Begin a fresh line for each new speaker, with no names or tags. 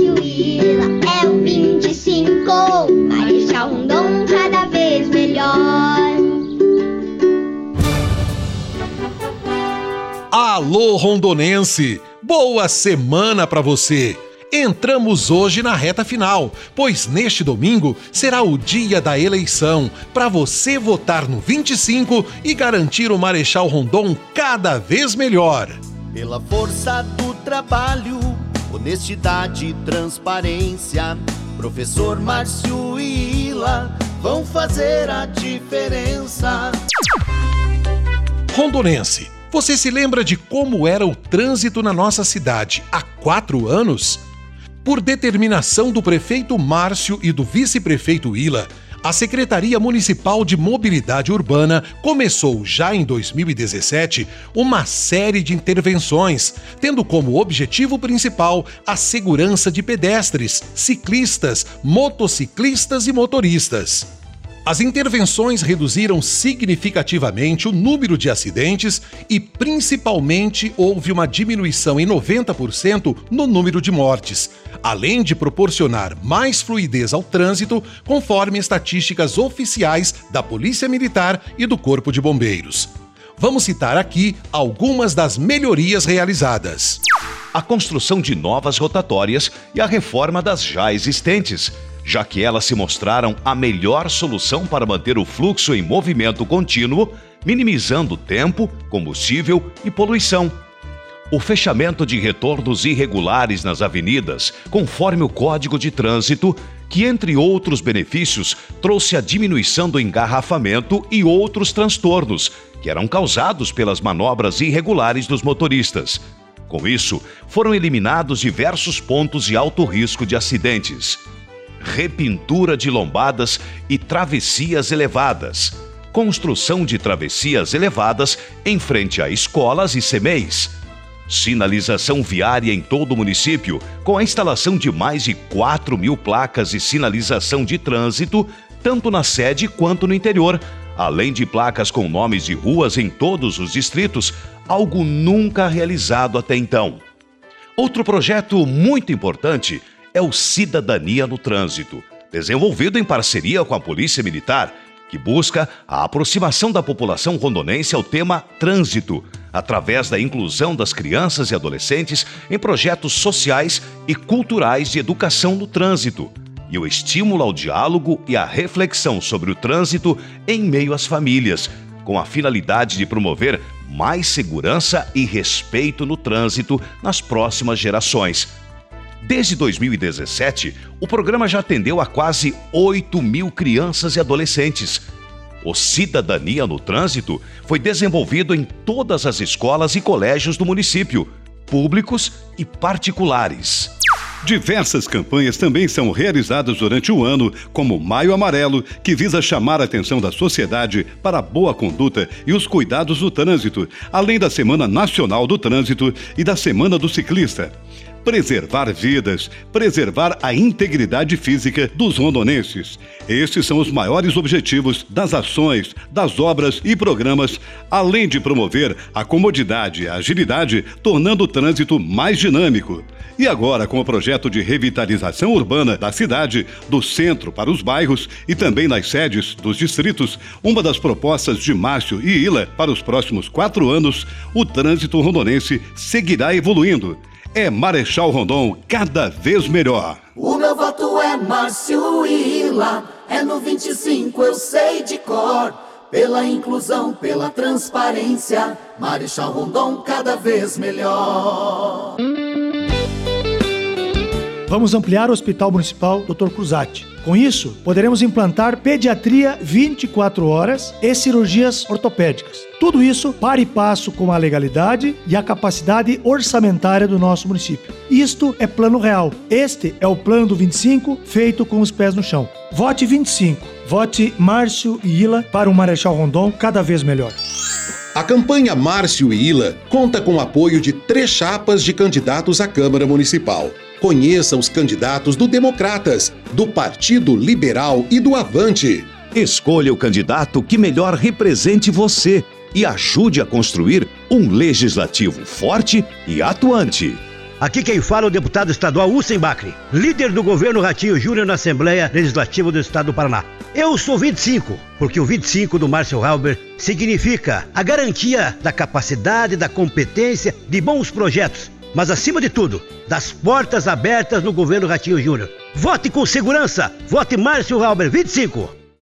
Márcio Ila é o 25. Marechal Rondon cada vez melhor.
Alô, rondonense! Boa semana para você! Entramos hoje na reta final, pois neste domingo será o dia da eleição para você votar no 25 e garantir o Marechal Rondon cada vez melhor.
Pela força do trabalho, honestidade e transparência, professor Márcio e Ila vão fazer a diferença.
Rondonense, você se lembra de como era o trânsito na nossa cidade há quatro anos? Por determinação do prefeito Márcio e do vice-prefeito Ila, a Secretaria Municipal de Mobilidade Urbana começou já em 2017 uma série de intervenções, tendo como objetivo principal a segurança de pedestres, ciclistas, motociclistas e motoristas. As intervenções reduziram significativamente o número de acidentes e, principalmente, houve uma diminuição em 90% no número de mortes, além de proporcionar mais fluidez ao trânsito, conforme estatísticas oficiais da Polícia Militar e do Corpo de Bombeiros. Vamos citar aqui algumas das melhorias realizadas.
A construção de novas rotatórias e a reforma das já existentes já que elas se mostraram a melhor solução para manter o fluxo em movimento contínuo, minimizando tempo, combustível e poluição. O fechamento de retornos irregulares nas avenidas, conforme o Código de Trânsito, que, entre outros benefícios, trouxe a diminuição do engarrafamento e outros transtornos, que eram causados pelas manobras irregulares dos motoristas. Com isso, foram eliminados diversos pontos de alto risco de acidentes repintura de lombadas e travessias elevadas, construção de travessias elevadas em frente a escolas e CMEs, sinalização viária em todo o município, com a instalação de mais de 4 mil placas de sinalização de trânsito, tanto na sede quanto no interior, além de placas com nomes de ruas em todos os distritos, algo nunca realizado até então. Outro projeto muito importante é o Cidadania no Trânsito, desenvolvido em parceria com a Polícia Militar, que busca a aproximação da população rondonense ao tema trânsito, através da inclusão das crianças e adolescentes em projetos sociais e culturais de educação no trânsito, e o estímulo ao diálogo e à reflexão sobre o trânsito em meio às famílias, com a finalidade de promover mais segurança e respeito no trânsito nas próximas gerações Desde 2017, o programa já atendeu a quase 8 mil crianças e adolescentes. O Cidadania no Trânsito foi desenvolvido em todas as escolas e colégios do município, públicos e particulares.
Diversas campanhas também são realizadas durante o ano, como Maio Amarelo, que visa chamar a atenção da sociedade para a boa conduta e os cuidados do trânsito, além da Semana Nacional do Trânsito e da Semana do Ciclista preservar vidas, preservar a integridade física dos rondonenses. Estes são os maiores objetivos das ações, das obras e programas, além de promover a comodidade e a agilidade, tornando o trânsito mais dinâmico. E agora, com o projeto de revitalização urbana da cidade, do centro para os bairros e também nas sedes dos distritos, uma das propostas de Márcio e Ila para os próximos quatro anos, o trânsito rondonense seguirá evoluindo é Marechal Rondon cada vez melhor.
O meu voto é Márcio Ila, é no 25 eu sei de cor. Pela inclusão, pela transparência, Marechal Rondon cada vez melhor.
Vamos ampliar o Hospital Municipal Dr. Cruzati. Com isso, poderemos implantar pediatria 24 horas e cirurgias ortopédicas. Tudo isso para e passo com a legalidade e a capacidade orçamentária do nosso município. Isto é plano real. Este é o plano do 25 feito com os pés no chão. Vote 25. Vote Márcio e Ila para um Marechal Rondon cada vez melhor.
A campanha Márcio e Ila conta com o apoio de três chapas de candidatos à Câmara Municipal. Conheça os candidatos do Democratas, do Partido Liberal e do Avante.
Escolha o candidato que melhor represente você e ajude a construir um legislativo forte e atuante.
Aqui quem fala é o deputado estadual Hussein Bacri, líder do governo Ratinho Júnior na Assembleia Legislativa do Estado do Paraná. Eu sou 25, porque o 25 do Márcio Halber significa a garantia da capacidade, da competência, de bons projetos, mas acima de tudo, das portas abertas no governo Ratinho Júnior. Vote com segurança, vote Márcio Halber 25.